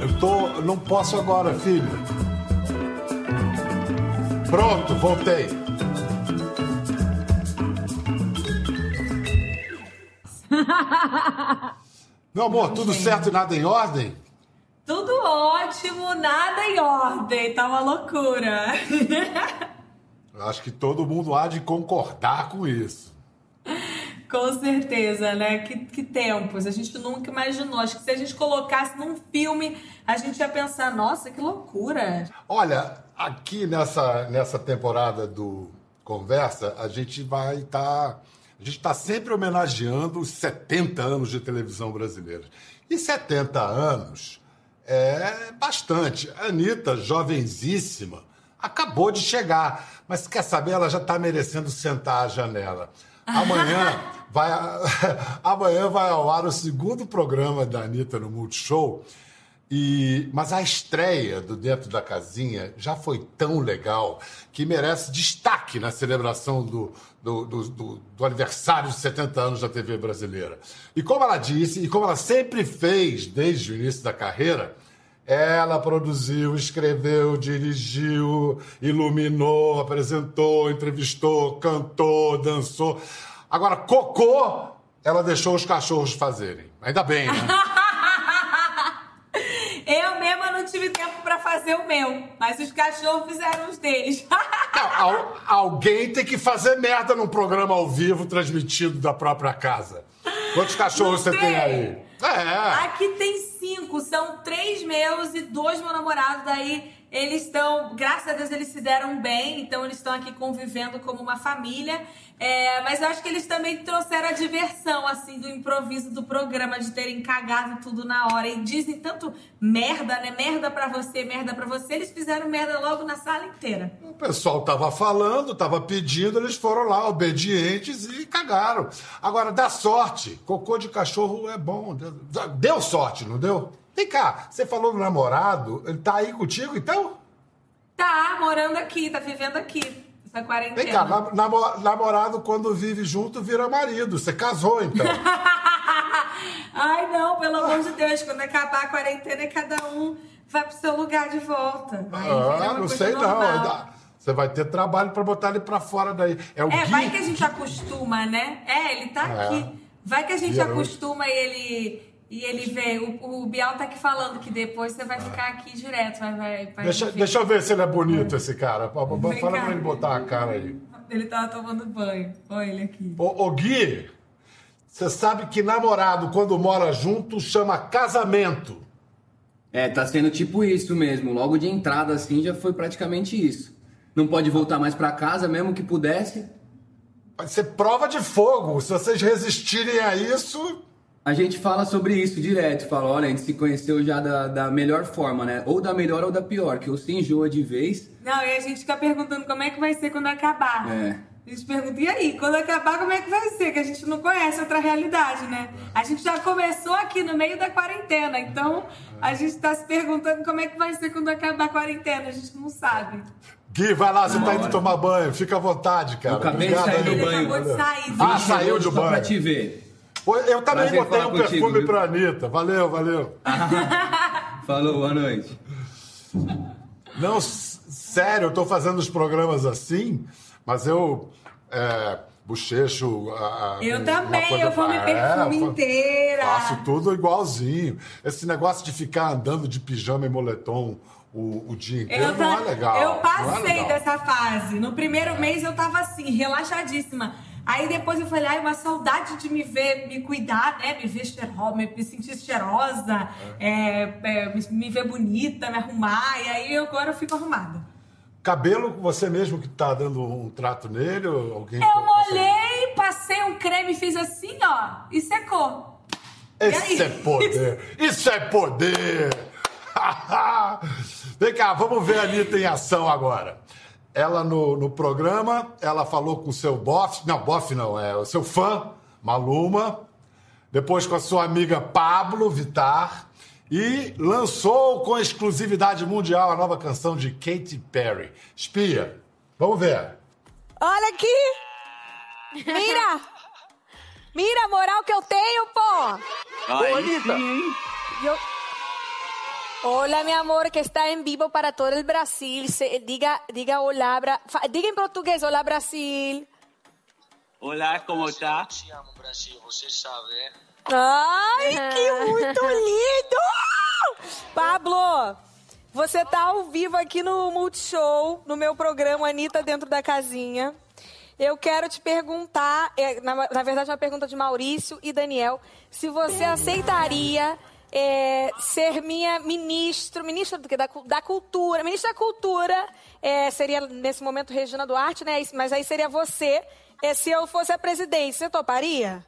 Eu tô. Não posso agora, filho. Pronto, voltei. Meu amor, tudo certo e nada em ordem? Tudo ótimo, nada em ordem, tá uma loucura. Eu acho que todo mundo há de concordar com isso. Com certeza, né? Que, que tempos. A gente nunca imaginou. Acho que se a gente colocasse num filme, a gente ia pensar, nossa, que loucura. Olha, aqui nessa, nessa temporada do Conversa, a gente vai estar. Tá, a gente está sempre homenageando os 70 anos de televisão brasileira. E 70 anos é bastante. A Anitta, jovenzíssima, acabou de chegar. Mas quer saber, ela já está merecendo sentar à janela. Amanhã vai, amanhã vai ao ar o segundo programa da Anitta no Multishow. E, mas a estreia do Dentro da Casinha já foi tão legal que merece destaque na celebração do, do, do, do, do aniversário de 70 anos da TV brasileira. E como ela disse, e como ela sempre fez desde o início da carreira, ela produziu, escreveu, dirigiu, iluminou, apresentou, entrevistou, cantou, dançou. Agora, cocô, ela deixou os cachorros fazerem. Ainda bem, né? Eu mesma não tive tempo para fazer o meu, mas os cachorros fizeram os deles. Não, alguém tem que fazer merda num programa ao vivo transmitido da própria casa. Quantos cachorros você tem, tem aí? É. Aqui tem cinco, são três meus e dois meu namorado. Daí eles estão, graças a Deus, eles se deram bem, então eles estão aqui convivendo como uma família. É, mas eu acho que eles também trouxeram a diversão, assim, do improviso do programa, de terem cagado tudo na hora. E dizem tanto merda, né? Merda pra você, merda pra você. Eles fizeram merda logo na sala inteira. O pessoal tava falando, tava pedindo, eles foram lá, obedientes, e cagaram. Agora, dá sorte. Cocô de cachorro é bom. Deu sorte, não deu? Vem cá, você falou do namorado, ele tá aí contigo então? Tá, morando aqui, tá vivendo aqui. Essa quarentena. Vem cá, namorado quando vive junto vira marido. Você casou então? Ai, não, pelo amor de Deus, quando acabar a quarentena, cada um vai pro seu lugar de volta. Aí ah, não sei normal. não. Você vai ter trabalho para botar ele para fora daí. É, o é Gui... vai que a gente acostuma, né? É, ele tá é. aqui. Vai que a gente acostuma e ele e ele vê, o, o Bial tá aqui falando que depois você vai ficar aqui direto. Vai, vai, vai deixa, deixa eu ver se ele é bonito, esse cara. Fala Vem pra ele botar a cara aí. Ele tava tomando banho. Olha ele aqui. Ô, ô Gui, você sabe que namorado, quando mora junto, chama casamento. É, tá sendo tipo isso mesmo. Logo de entrada, assim, já foi praticamente isso. Não pode voltar mais para casa, mesmo que pudesse. Vai ser prova de fogo. Se vocês resistirem a isso, a gente fala sobre isso direto, fala, olha, a gente se conheceu já da, da melhor forma, né? Ou da melhor ou da pior, que ou se enjoa de vez. Não, e a gente fica perguntando como é que vai ser quando acabar. É. A gente pergunta, e aí, quando acabar, como é que vai ser? Que a gente não conhece outra realidade, né? A gente já começou aqui no meio da quarentena, então a gente tá se perguntando como é que vai ser quando acabar a quarentena, a gente não sabe. Gui, vai lá, você tá indo tomar banho, fica à vontade, cara. Eu acabei Obrigado, de sair do banho. Acabou de sair. Ah, saiu do banho. Só pra te ver. Eu também Prazer botei um contigo, perfume viu? pra Anitta. Valeu, valeu. Falou, boa noite. Não, sério, eu tô fazendo os programas assim, mas eu. É, bochecho. A, eu também, eu vou me perfume é, inteira. Faço tudo igualzinho. Esse negócio de ficar andando de pijama e moletom o, o dia inteiro eu não é legal. Eu passei é legal. dessa fase. No primeiro é. mês eu tava assim, relaxadíssima. Aí depois eu falei, ai, uma saudade de me ver, me cuidar, né? Me ver cheirosa, me, sentir cheirosa, é. É, me, me, ver bonita, me arrumar. E aí agora eu fico arrumada. Cabelo, você mesmo que tá dando um trato nele? Alguém eu molhei, passei um creme, fiz assim, ó, e secou. E é poder! Isso é poder! Vem cá, vamos ver a Anitta em ação agora ela no, no programa, ela falou com o seu bofe, não, bofe não, é o seu fã, Maluma, depois com a sua amiga Pablo Vitar e lançou com exclusividade mundial a nova canção de Katy Perry, Espia. Vamos ver. Olha aqui! Mira! Mira a moral que eu tenho, pô! Aí sim, Yo... Hola, mi amor, que está en vivo para todo el Brasil. Se, diga, diga hola, Bra... diga en portugués, hola, Brasil. Hola, ¿cómo está? Te amo, Brasil, você sabe, né? Ai, que muito lindo! Pablo, você tá ao vivo aqui no Multishow, no meu programa Anitta Dentro da Casinha. Eu quero te perguntar, é, na, na verdade, uma pergunta de Maurício e Daniel, se você aceitaria é, ser minha ministro, ministra do que? Da, da cultura, ministra da cultura, é, seria nesse momento Regina Duarte, né? Mas aí seria você, é, se eu fosse a presidente, você toparia?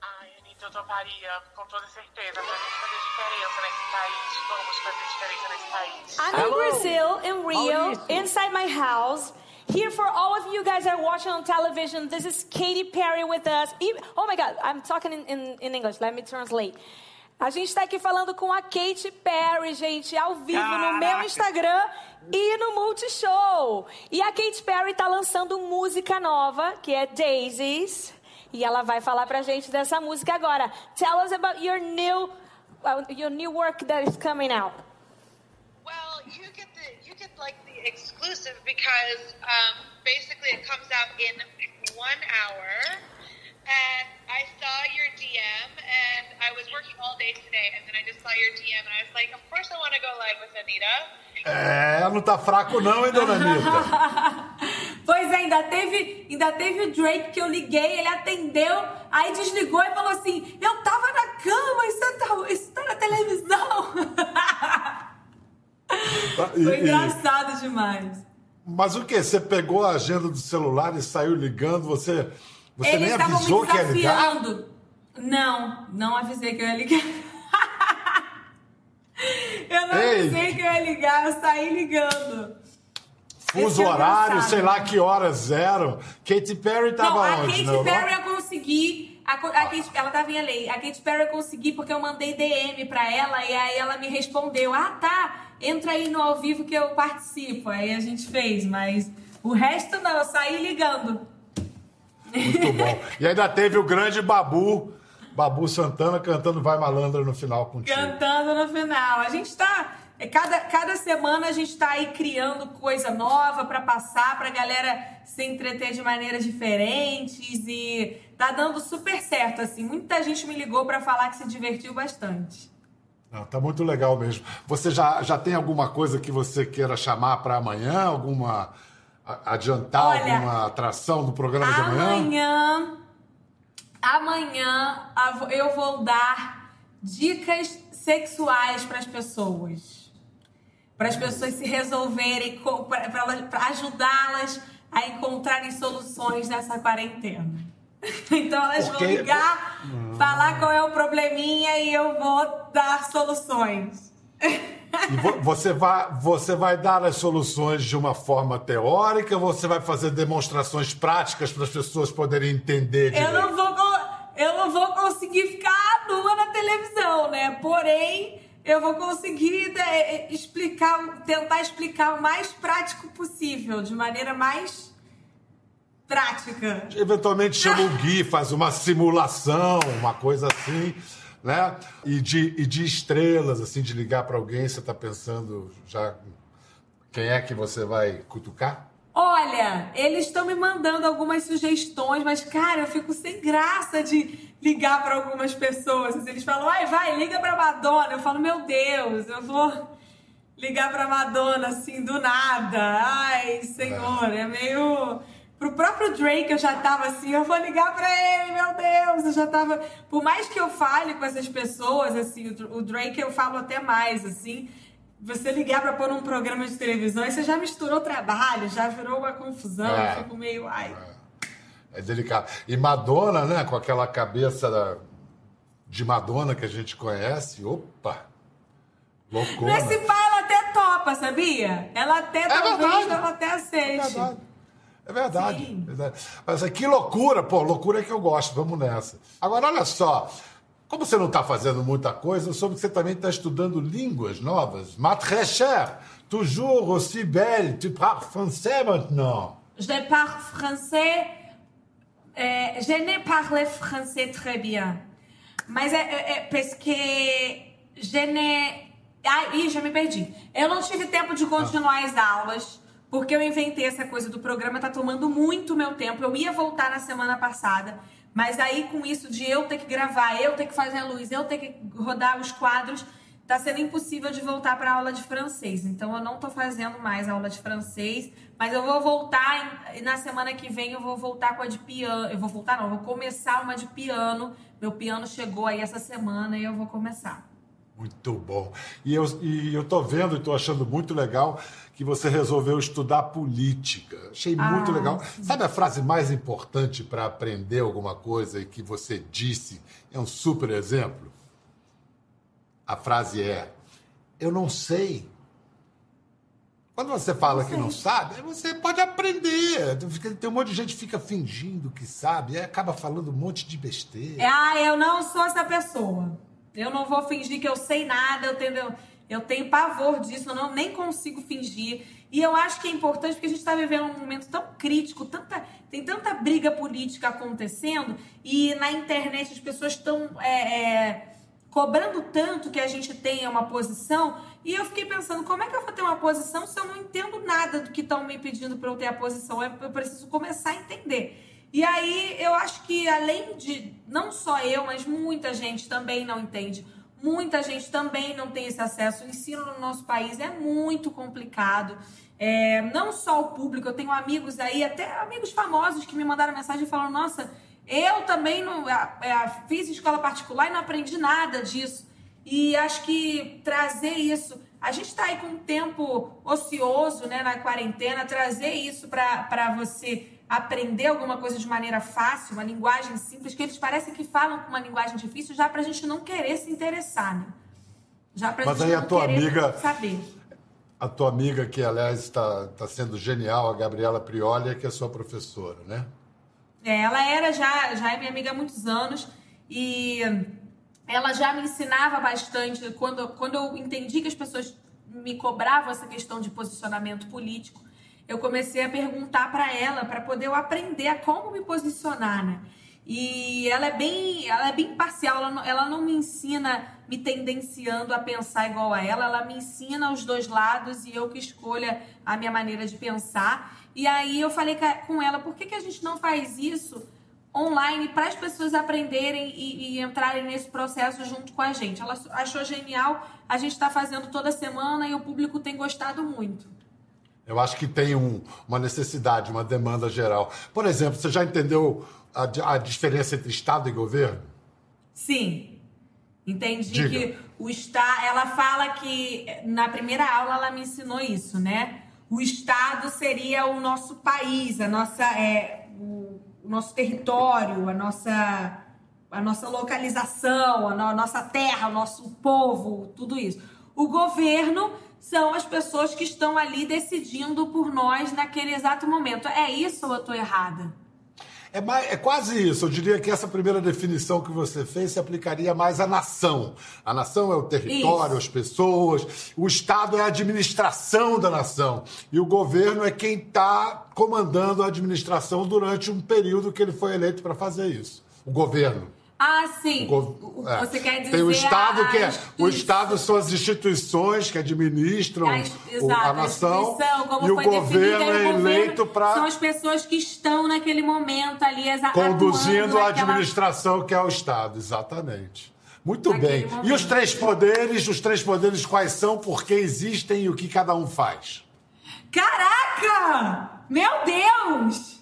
Ai, Anitta, eu toparia, com toda certeza, pra gente fazer diferença nesse país, vamos fazer diferença nesse país. I'm in Brazil, in Rio, inside my house. Here for all of you guys that are watching on television, this is Katy Perry with us. Oh my God, I'm talking in, in, in English. Let me translate. A gente está aqui falando com a Katy Perry, gente, ao vivo Caraca. no meu Instagram e no Multishow. E a Katy Perry está lançando música nova, que é Daisies. E ela vai falar pra gente dessa música agora. Tell us about your new, uh, your new work that is coming out. Well, you get the, you get like the exclusive because um, basically it comes out in one hour. and I saw your DM, and I was working all day today, and then I just saw your DM, and I was like, of course I want to go live with Anitta. É, não tá fraco não, hein, dona Anitta? pois é, ainda teve, ainda teve o Drake que eu liguei, ele atendeu, aí desligou e falou assim, eu tava na cama, isso tá, isso tá na televisão. Foi engraçado e, demais. Mas o que? Você pegou a agenda do celular e saiu ligando, você... Você Eles nem avisou que ia ligar? Não, não avisei que eu ia ligar. eu não Ei. avisei que eu ia ligar, eu saí ligando. Fuso é horário, sei lá que horas eram. Katy Perry tava não, onde? A Katy Perry ia conseguir. A, a Katy, ela tava em LA. A Katy Perry ia conseguir porque eu mandei DM pra ela e aí ela me respondeu: Ah, tá, entra aí no ao vivo que eu participo. Aí a gente fez, mas o resto não, eu saí ligando. Muito bom. E ainda teve o grande Babu, Babu Santana cantando Vai Malandra no final contigo. Cantando no final. A gente está é, Cada, cada semana a gente está aí criando coisa nova para passar, para a galera se entreter de maneiras diferentes e tá dando super certo, assim. Muita gente me ligou para falar que se divertiu bastante. Não, tá muito legal mesmo. Você já, já tem alguma coisa que você queira chamar para amanhã? Alguma adiantar Olha, alguma atração do programa de amanhã? Amanhã, amanhã eu vou dar dicas sexuais para as pessoas. Para as pessoas se resolverem, para ajudá-las a encontrarem soluções nessa quarentena. Então elas Porque... vão ligar, falar qual é o probleminha e eu vou dar soluções. E você vai, você vai dar as soluções de uma forma teórica, você vai fazer demonstrações práticas para as pessoas poderem entender direito? Eu não vou, eu não vou conseguir ficar nua na televisão, né? Porém, eu vou conseguir né, explicar, tentar explicar o mais prático possível, de maneira mais prática. Eventualmente chama o Gui, faz uma simulação, uma coisa assim né? E de, e de estrelas, assim, de ligar para alguém, você está pensando já quem é que você vai cutucar? Olha, eles estão me mandando algumas sugestões, mas cara, eu fico sem graça de ligar para algumas pessoas. Eles falam, ai, vai, liga para Madonna. Eu falo, meu Deus, eu vou ligar para Madonna assim do nada. Ai, senhor, é, é meio Pro próprio Drake eu já tava assim, eu vou ligar pra ele, meu Deus, eu já tava. Por mais que eu fale com essas pessoas, assim, o Drake eu falo até mais, assim. Você ligar pra pôr um programa de televisão, aí você já misturou trabalho, já virou uma confusão, é, eu fico meio. Ai. É, é delicado. E Madonna, né, com aquela cabeça da, de Madonna que a gente conhece, opa! Loucura. Nesse pai ela até topa, sabia? Ela até, é talvez, ela até aceite. É verdade. É verdade, verdade. Mas que loucura, pô, loucura é que eu gosto, vamos nessa. Agora, olha só, como você não está fazendo muita coisa, eu soube que você também está estudando línguas novas. Ma très cher, toujours aussi belle, tu parles français maintenant. Je parle français É, je ne parle français très bien. Mas é, é, é parce que je ne... Ai, ih, já me perdi. Eu não tive tempo de continuar as aulas, porque eu inventei essa coisa do programa, tá tomando muito meu tempo. Eu ia voltar na semana passada, mas aí com isso de eu ter que gravar, eu ter que fazer a luz, eu ter que rodar os quadros, tá sendo impossível de voltar para aula de francês. Então eu não tô fazendo mais aula de francês, mas eu vou voltar em- na semana que vem eu vou voltar com a de piano. Eu vou voltar não, eu vou começar uma de piano. Meu piano chegou aí essa semana e eu vou começar. Muito bom. E eu, e eu tô vendo e tô achando muito legal que você resolveu estudar política. Achei muito Ah, legal. Sabe a frase mais importante para aprender alguma coisa e que você disse? É um super exemplo. A frase é: Eu não sei. Quando você fala que não sabe, você pode aprender. Tem um monte de gente que fica fingindo que sabe, e acaba falando um monte de besteira. Ah, eu não sou essa pessoa. Eu não vou fingir que eu sei nada, eu tenho, eu tenho pavor disso, eu não, nem consigo fingir. E eu acho que é importante porque a gente está vivendo um momento tão crítico, tanta, tem tanta briga política acontecendo, e na internet as pessoas estão é, é, cobrando tanto que a gente tenha uma posição. E eu fiquei pensando, como é que eu vou ter uma posição se eu não entendo nada do que estão me pedindo para eu ter a posição? Eu eu preciso começar a entender. E aí eu acho que além de não só eu, mas muita gente também não entende. Muita gente também não tem esse acesso. O ensino no nosso país é muito complicado. É, não só o público, eu tenho amigos aí, até amigos famosos que me mandaram mensagem falando: Nossa, eu também não, é, fiz escola particular e não aprendi nada disso. E acho que trazer isso, a gente está aí com um tempo ocioso, né, na quarentena, trazer isso para você aprender alguma coisa de maneira fácil, uma linguagem simples, que eles parecem que falam com uma linguagem difícil já para a gente não querer se interessar, né? Já pra Mas gente aí a não tua querer amiga- saber. A tua amiga, que aliás está tá sendo genial, a Gabriela Prioli, que é sua professora, né? É, ela era já, já é minha amiga há muitos anos e ela já me ensinava bastante quando, quando eu entendi que as pessoas me cobravam essa questão de posicionamento político. Eu comecei a perguntar para ela para poder eu aprender a como me posicionar, né? E ela é bem, ela é bem parcial, ela não, ela não me ensina me tendenciando a pensar igual a ela, ela me ensina os dois lados e eu que escolha a minha maneira de pensar. E aí eu falei com ela, por que, que a gente não faz isso online para as pessoas aprenderem e, e entrarem nesse processo junto com a gente? Ela achou genial, a gente está fazendo toda semana e o público tem gostado muito. Eu acho que tem um- uma necessidade, uma demanda geral. Por exemplo, você já entendeu a, a diferença entre Estado e governo? Sim. Entendi Diga. que o Estado. Ela fala que na primeira aula ela me ensinou isso, né? O Estado seria o nosso país, a nossa, é, o, o nosso território, a nossa, a nossa localização, a, no- a nossa terra, o nosso povo, tudo isso. O governo são as pessoas que estão ali decidindo por nós naquele exato momento. É isso ou eu estou errada? É, mais- é quase isso. Eu diria que essa primeira definição que você fez se aplicaria mais à nação. A nação é o território, Isso. as pessoas. O Estado é a administração da nação. E o governo é quem está comandando a administração durante um período que ele foi eleito para fazer isso. O governo. Ah, sim. O é. Você quer dizer Tem o Estado a- que é. a O Estado são as instituições que administram A, exato, a nação. como e o governo e é eleito São para as pessoas que estão naquele momento ali exa- conduzindo a naquela- administração que é o Estado, exatamente. Muito Naquele bem. E momento. os três poderes, os três poderes quais são, por que existem e o que cada um faz? Caraca! Meu Deus!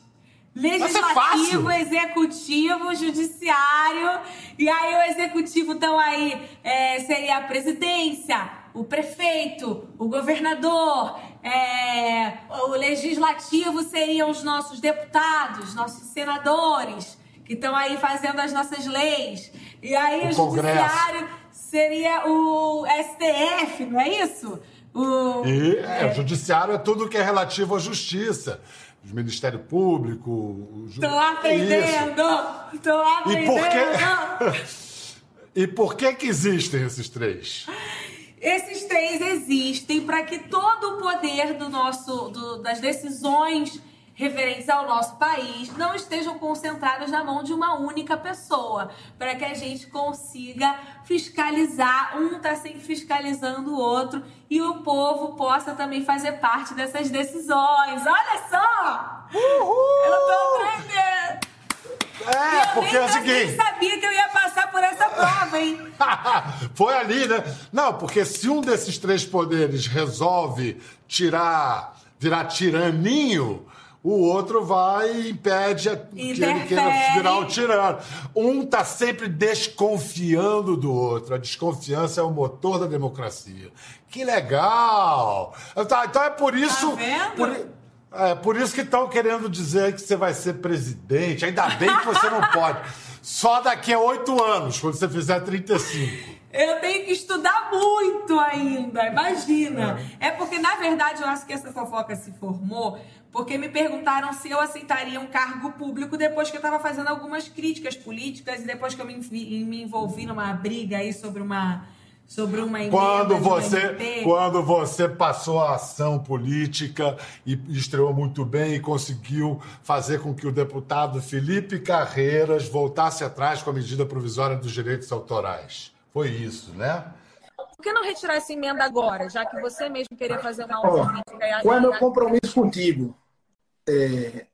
Mas é. Legislativo, executivo, judiciário. E aí o executivo então aí é, seria a presidência, o prefeito, o governador. é, o legislativo seriam os nossos deputados, nossos senadores, que estão aí fazendo as nossas leis. E aí O o, judiciário seria o STF, não é isso? O, E é, o judiciário é tudo que é relativo à justiça. O Ministério Público. Ju- Isso. aprendendo! Tô E por aprendendo! quê? E por que que existem esses três? Esses três existem para que todo o poder do nosso, do- das decisões referentes ao nosso país não estejam concentrados na mão de uma única pessoa, para que a gente consiga fiscalizar, um está sempre fiscalizando o outro e o povo possa também fazer parte dessas decisões. Olha só! Uhul! Eu tô aprendendo! É, eu porque nem, é o seguinte. nem sabia que eu ia passar por essa prova, hein? Foi ali, né? Não, porque se um desses três poderes resolve tirar, virar tiraninho, o outro vai e impede a- que ele queira virar o tirano. Um tá sempre desconfiando do outro. A desconfiança é o motor da democracia. Que legal! Tá, então é por isso. Tá vendo? por- é por isso que estão querendo dizer que você vai ser presidente. Ainda bem que você não pode. Só daqui a oito anos, quando você fizer 35. Eu tenho que estudar muito ainda, imagina. É. porque, na verdade, eu acho que essa fofoca se formou porque me perguntaram se eu aceitaria um cargo público depois que eu estava fazendo algumas críticas políticas e depois que eu me, me envolvi numa briga aí sobre uma sobre uma emenda Quando você, MP. quando você passou a ação política e estreou muito bem e conseguiu fazer com que o deputado Felipe Carreiras voltasse atrás com a medida provisória dos direitos autorais. Foi isso, né? Por que não retirar essa emenda agora, já que você mesmo queria fazer uma Ó, autocrítica? e a- Qual é meu compromisso contigo? É,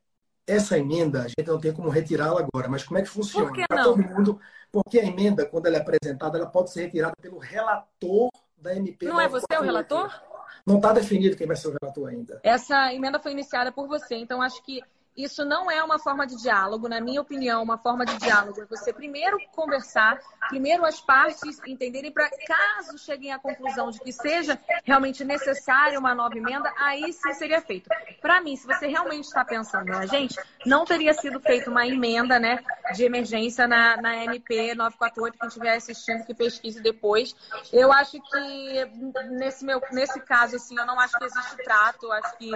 essa emenda, a gente não tem como retirá-la agora, mas como é que funciona? Não? todo mundo, porque a emenda, quando ela é apresentada, ela pode ser retirada pelo relator da MP. Não é você o 948. relator? Não está definido quem vai ser o relator ainda. Essa emenda foi iniciada por você, então acho que isso não é uma forma de diálogo, na minha opinião, uma forma de diálogo é você primeiro conversar, primeiro as partes entenderem para caso cheguem à conclusão de que seja realmente necessária uma nova emenda, aí sim seria feito. Para mim, se você realmente está pensando na gente, não teria sido feita uma emenda, né, de emergência na, na MP 948, quem estiver assistindo que pesquise depois. Eu acho que nesse meu nesse caso assim, eu não acho que existe trato, acho que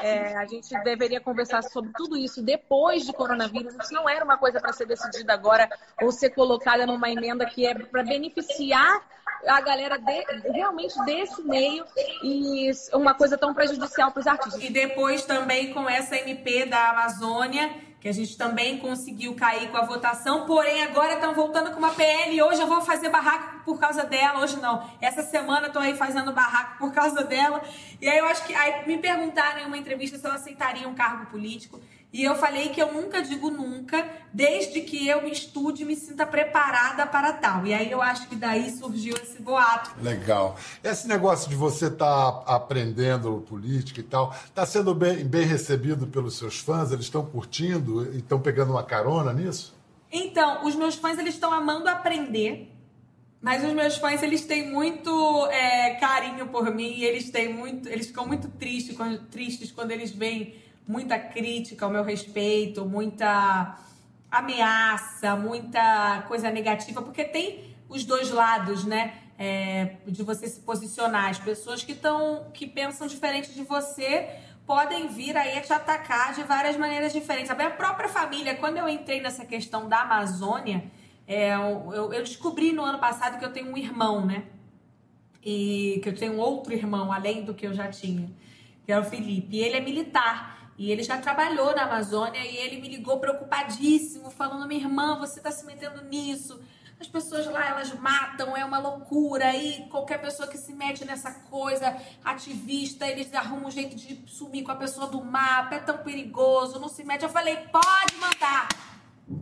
é, a gente deveria conversar sobre tudo isso depois de coronavírus. Isso não era uma coisa para ser decidida agora ou ser colocada numa emenda que é para beneficiar a galera de- realmente desse meio e uma coisa tão prejudicial para os artistas. E depois também com essa MP da Amazônia, que a gente também conseguiu cair com a votação, porém agora estão voltando com uma PL hoje eu vou fazer barraco por causa dela, hoje não. Essa semana tô aí fazendo barraco por causa dela. E aí eu acho que aí me perguntaram em uma entrevista se eu aceitaria um cargo político. E eu falei que eu nunca digo nunca, desde que eu me estude e me sinta preparada para tal. E aí eu acho que daí surgiu esse boato. Legal. Esse negócio de você estar aprendendo política e tal, está sendo bem, bem recebido pelos seus fãs? Eles estão curtindo e estão pegando uma carona nisso? Então, os meus fãs eles estão amando aprender, mas os meus fãs eles têm muito é, carinho por mim e eles têm muito, eles ficam muito tristes quando, tristes quando eles veem muita crítica ao meu respeito, muita ameaça, muita coisa negativa, porque tem os dois lados, né? É, de você se posicionar. As pessoas que estão, que pensam diferente de você podem vir aí a te atacar de várias maneiras diferentes. A minha própria família, quando eu entrei nessa questão da Amazônia, é, eu, eu descobri no ano passado que eu tenho um irmão, né? E que eu tenho outro irmão, além do que eu já tinha, que é o Felipe. E ele é militar. E ele já trabalhou na Amazônia e ele me ligou preocupadíssimo, falando: minha irmã, você está se metendo nisso. As pessoas lá, elas matam, é uma loucura. E qualquer pessoa que se mete nessa coisa, ativista, eles arrumam um jeito de sumir com a pessoa do mapa, é tão perigoso, não se mete. Eu falei: pode mandar,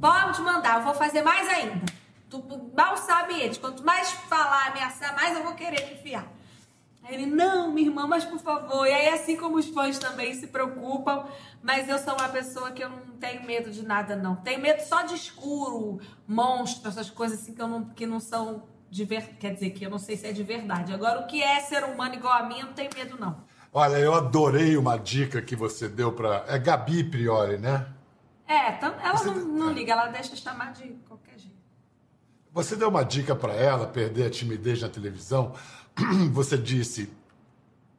pode mandar, eu vou fazer mais ainda. Tu mal sabe eles, quanto mais falar, ameaçar, mais eu vou querer enfiar. Aí ele, não, minha irmã, mas por favor. E aí, assim como os fãs também se preocupam, mas eu sou uma pessoa que eu não tenho medo de nada, não. Tenho medo só de escuro, monstro, essas coisas assim que, eu não, que não são de ver... Quer dizer, que eu não sei se é de verdade. Agora, o que é ser humano igual a mim, eu não tenho medo, não. Olha, eu adorei uma dica que você deu para. É Gabi Priori, né? É, tam- ela Você- não, não liga, ela deixa chamar de qualquer jeito. Você deu uma dica para ela perder a timidez na televisão. Você disse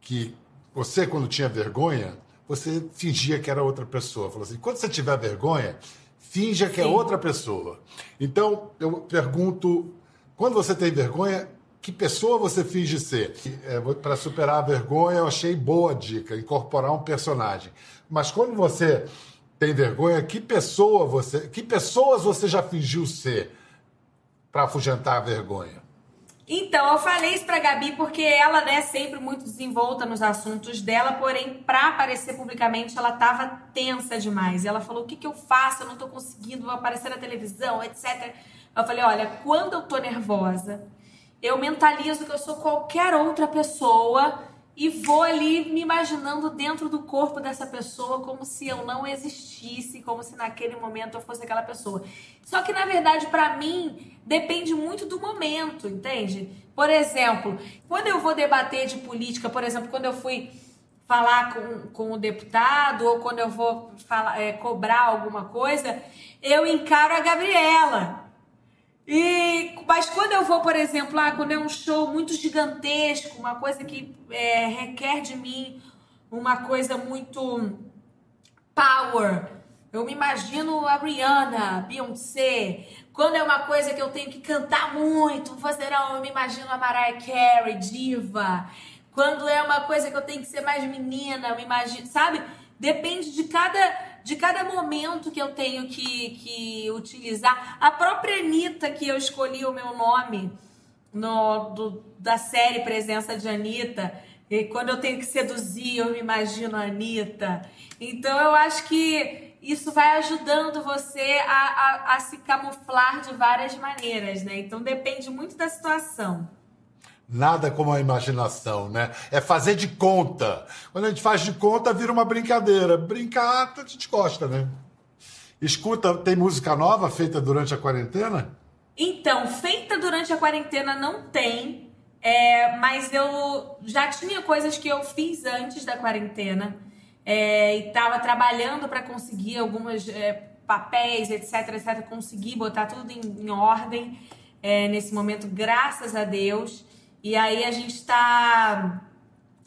que você, quando tinha vergonha, você fingia que era outra pessoa. Falou assim: quando você tiver vergonha, finja que é Sim. outra pessoa. Então, eu pergunto: quando você tem vergonha, que pessoa você finge ser? para superar a vergonha, eu achei boa a dica, incorporar um personagem. Mas quando você tem vergonha, que pessoa você, que pessoas você já fingiu ser para afugentar a vergonha? Então, eu falei isso pra Gabi porque ela é né, sempre muito desenvolta nos assuntos dela, porém, pra aparecer publicamente, ela tava tensa demais. Ela falou: o que, que eu faço? Eu não tô conseguindo aparecer na televisão, etc. Eu falei: olha, quando eu tô nervosa, eu mentalizo que eu sou qualquer outra pessoa e vou ali me imaginando dentro do corpo dessa pessoa como se eu não existisse, como se naquele momento eu fosse aquela pessoa. Só que na verdade para mim depende muito do momento, entende? Por exemplo, quando eu vou debater de política, por exemplo, quando eu fui falar com, com o deputado ou quando eu vou falar, é, cobrar alguma coisa, eu encaro a Gabriela. E, mas quando eu vou, por exemplo, ah, quando é um show muito gigantesco, uma coisa que é, requer de mim uma coisa muito power, eu me imagino a Rihanna, Beyoncé. Quando é uma coisa que eu tenho que cantar muito, não, eu me imagino a Mariah Carey, diva. Quando é uma coisa que eu tenho que ser mais menina, eu me imagino, sabe? Depende de cada de cada momento que eu tenho que, que utilizar. A própria Anitta, que eu escolhi o meu nome no, do, da série Presença de Anitta, e quando eu tenho que seduzir, eu me imagino a Anitta. Então eu acho que isso vai ajudando você a, a, a se camuflar de várias maneiras, né? Então depende muito da situação. Nada como a imaginação, né? É fazer de conta. Quando a gente faz de conta, vira uma brincadeira. Brincar, a gente gosta, né? Escuta, tem música nova feita durante a quarentena? Então, feita durante a quarentena não tem, é, mas eu já tinha coisas que eu fiz antes da quarentena é, e estava trabalhando para conseguir alguns é, papéis, etc, etc, conseguir botar tudo em, em ordem é, nesse momento, graças a Deus. E aí a gente está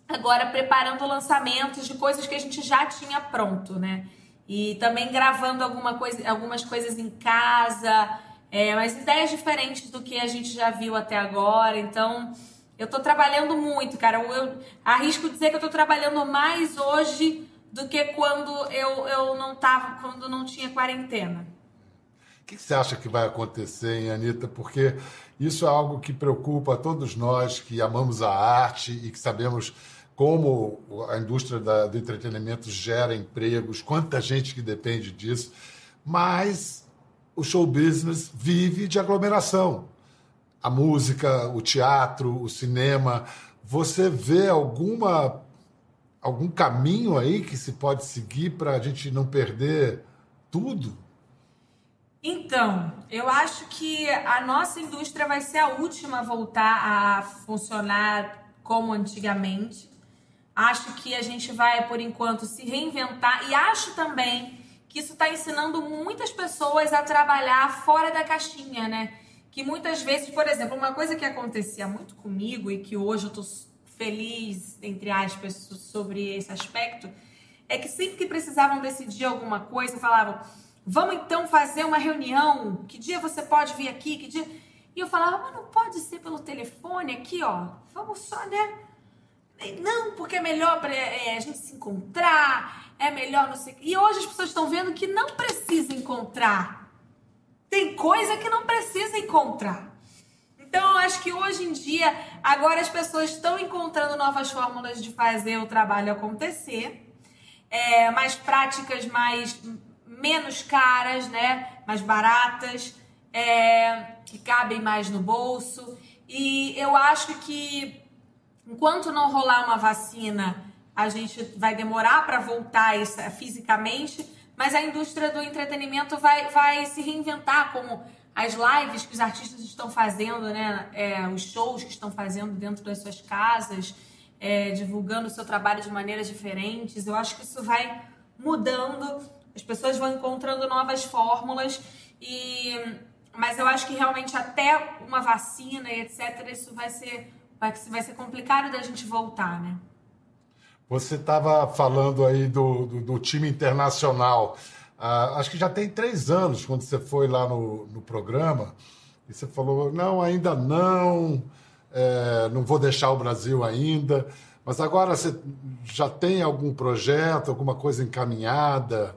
agora preparando lançamentos de coisas que a gente já tinha pronto, né? E também gravando alguma coisa, algumas coisas em casa, é, mas ideias diferentes do que a gente já viu até agora. Então, eu tô trabalhando muito, cara. Eu, eu arrisco dizer que eu tô trabalhando mais hoje do que quando eu, eu não tava, quando não tinha quarentena. Que você acha que vai acontecer, hein, Anitta? Porque isso é algo que preocupa todos nós que amamos a arte e que sabemos como a indústria da, do entretenimento gera empregos, quanta gente que depende disso, mas o show business vive de aglomeração. A música, o teatro, o cinema. Você vê alguma algum caminho aí que se pode seguir para a gente não perder tudo? Então, eu acho que a nossa indústria vai ser a última a voltar a funcionar como antigamente. Acho que a gente vai, por enquanto, se reinventar e acho também que isso está ensinando muitas pessoas a trabalhar fora da caixinha, né? Que muitas vezes, por exemplo, uma coisa que acontecia muito comigo e que hoje eu tô feliz, entre aspas, sobre esse aspecto, é que sempre que precisavam decidir alguma coisa, falavam Vamos então fazer uma reunião. Que dia você pode vir aqui? Que dia? E eu falava, mas não pode ser pelo telefone aqui, ó. Vamos só, né? Não, porque é melhor pra, é, a gente se encontrar, é melhor não sei. E hoje as pessoas estão vendo que não precisa encontrar. Tem coisa que não precisa encontrar. Então, eu acho que hoje em dia, agora as pessoas estão encontrando novas fórmulas de fazer o trabalho acontecer, é, mais práticas, mais menos caras, né? Mais baratas, é, que cabem mais no bolso. E eu acho que enquanto não rolar uma vacina, a gente vai demorar para voltar isso, fisicamente, mas a indústria do entretenimento vai, vai se reinventar, como as lives que os artistas estão fazendo, né? É, os shows que estão fazendo dentro das suas casas, é, divulgando o seu trabalho de maneiras diferentes. Eu acho que isso vai mudando as pessoas vão encontrando novas fórmulas e mas eu acho que realmente até uma vacina e etc, isso vai ser vai, vai ser complicado da gente voltar, né? Você estava falando aí do, do, do time internacional. Uh, acho que já tem três anos quando você foi lá no, no programa e você falou não, ainda não, é, não vou deixar o Brasil ainda. Mas agora você já tem algum projeto, alguma coisa encaminhada?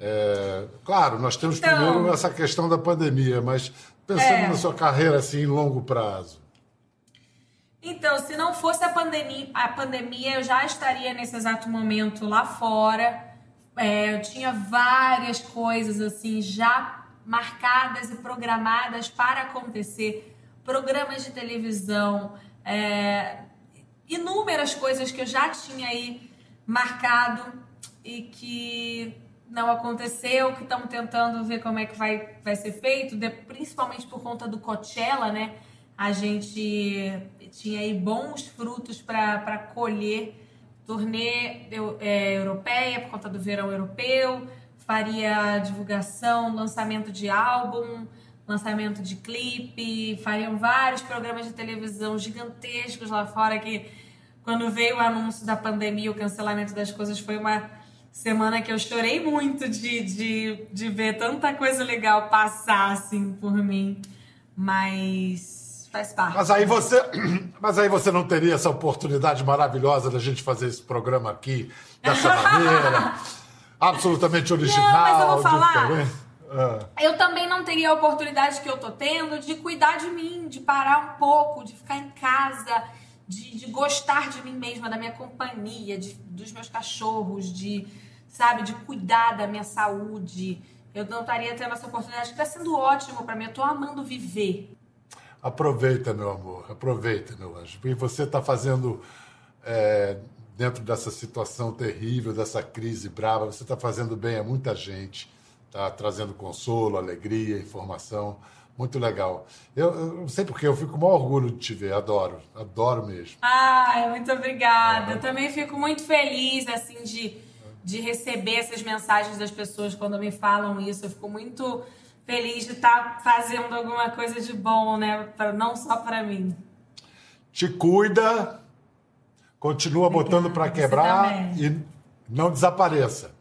É, claro, nós temos Então- primeiro essa questão da pandemia, mas pensando É. na sua carreira assim em longo prazo. Então, se não fosse a pandemia, a pandemia, eu já estaria nesse exato momento lá fora. É, eu tinha várias coisas assim já marcadas e programadas para acontecer, programas de televisão, é, inúmeras coisas que eu já tinha aí marcado e que não aconteceu, que estamos tentando ver como é que vai, vai ser feito, de- principalmente por conta do Coachella, né? A gente tinha aí bons frutos para colher. Turnê eu- é, europeia, por conta do verão europeu, faria divulgação, lançamento de álbum, lançamento de clipe, fariam vários programas de televisão gigantescos lá fora que quando veio o anúncio da pandemia, o cancelamento das coisas foi uma semana que eu chorei muito de, de, de ver tanta coisa legal passar assim por mim, mas faz parte. Mas aí você, mas aí você não teria essa oportunidade maravilhosa da gente fazer esse programa aqui dessa maneira, absolutamente original, mas eu vou falar. Ah. Eu também não teria a oportunidade que eu tô tendo de cuidar de mim, de parar um pouco, de ficar em casa, de, de gostar de mim mesma, da minha companhia, de, dos meus cachorros, de, sabe, de cuidar da minha saúde. Eu não estaria tendo essa oportunidade, está sendo ótimo para mim. Eu tô amando viver. Aproveita, meu amor, aproveita, meu anjo. E você está fazendo, é, dentro dessa situação terrível, dessa crise brava, você está fazendo bem a muita gente, está trazendo consolo, alegria, informação. Muito legal. Eu, eu não sei porque, eu fico com o maior orgulho de te ver, adoro, adoro mesmo. Ai, muito obrigada. Eu também fico muito feliz, assim, de, de receber essas mensagens das pessoas quando me falam isso. Eu fico muito feliz de estar fazendo alguma coisa de bom, né? Pra, não só pra mim. Te cuida, continua botando para quebrar e não desapareça.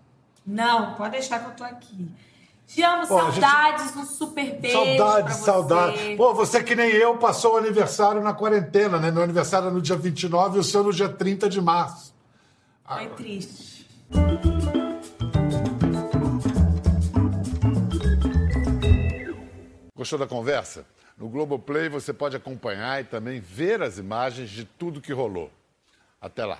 Não, pode deixar que eu tô aqui. Te amo, Pô, a gente- saudades, um super beijo. pra Saudade, você. saudade. Pô, você que nem eu passou o aniversário na quarentena, né? Meu aniversário é no dia 29 e o seu no dia 30 de março. Foi triste. Gostou da conversa? No Globoplay você pode acompanhar e também ver as imagens de tudo que rolou. Até lá.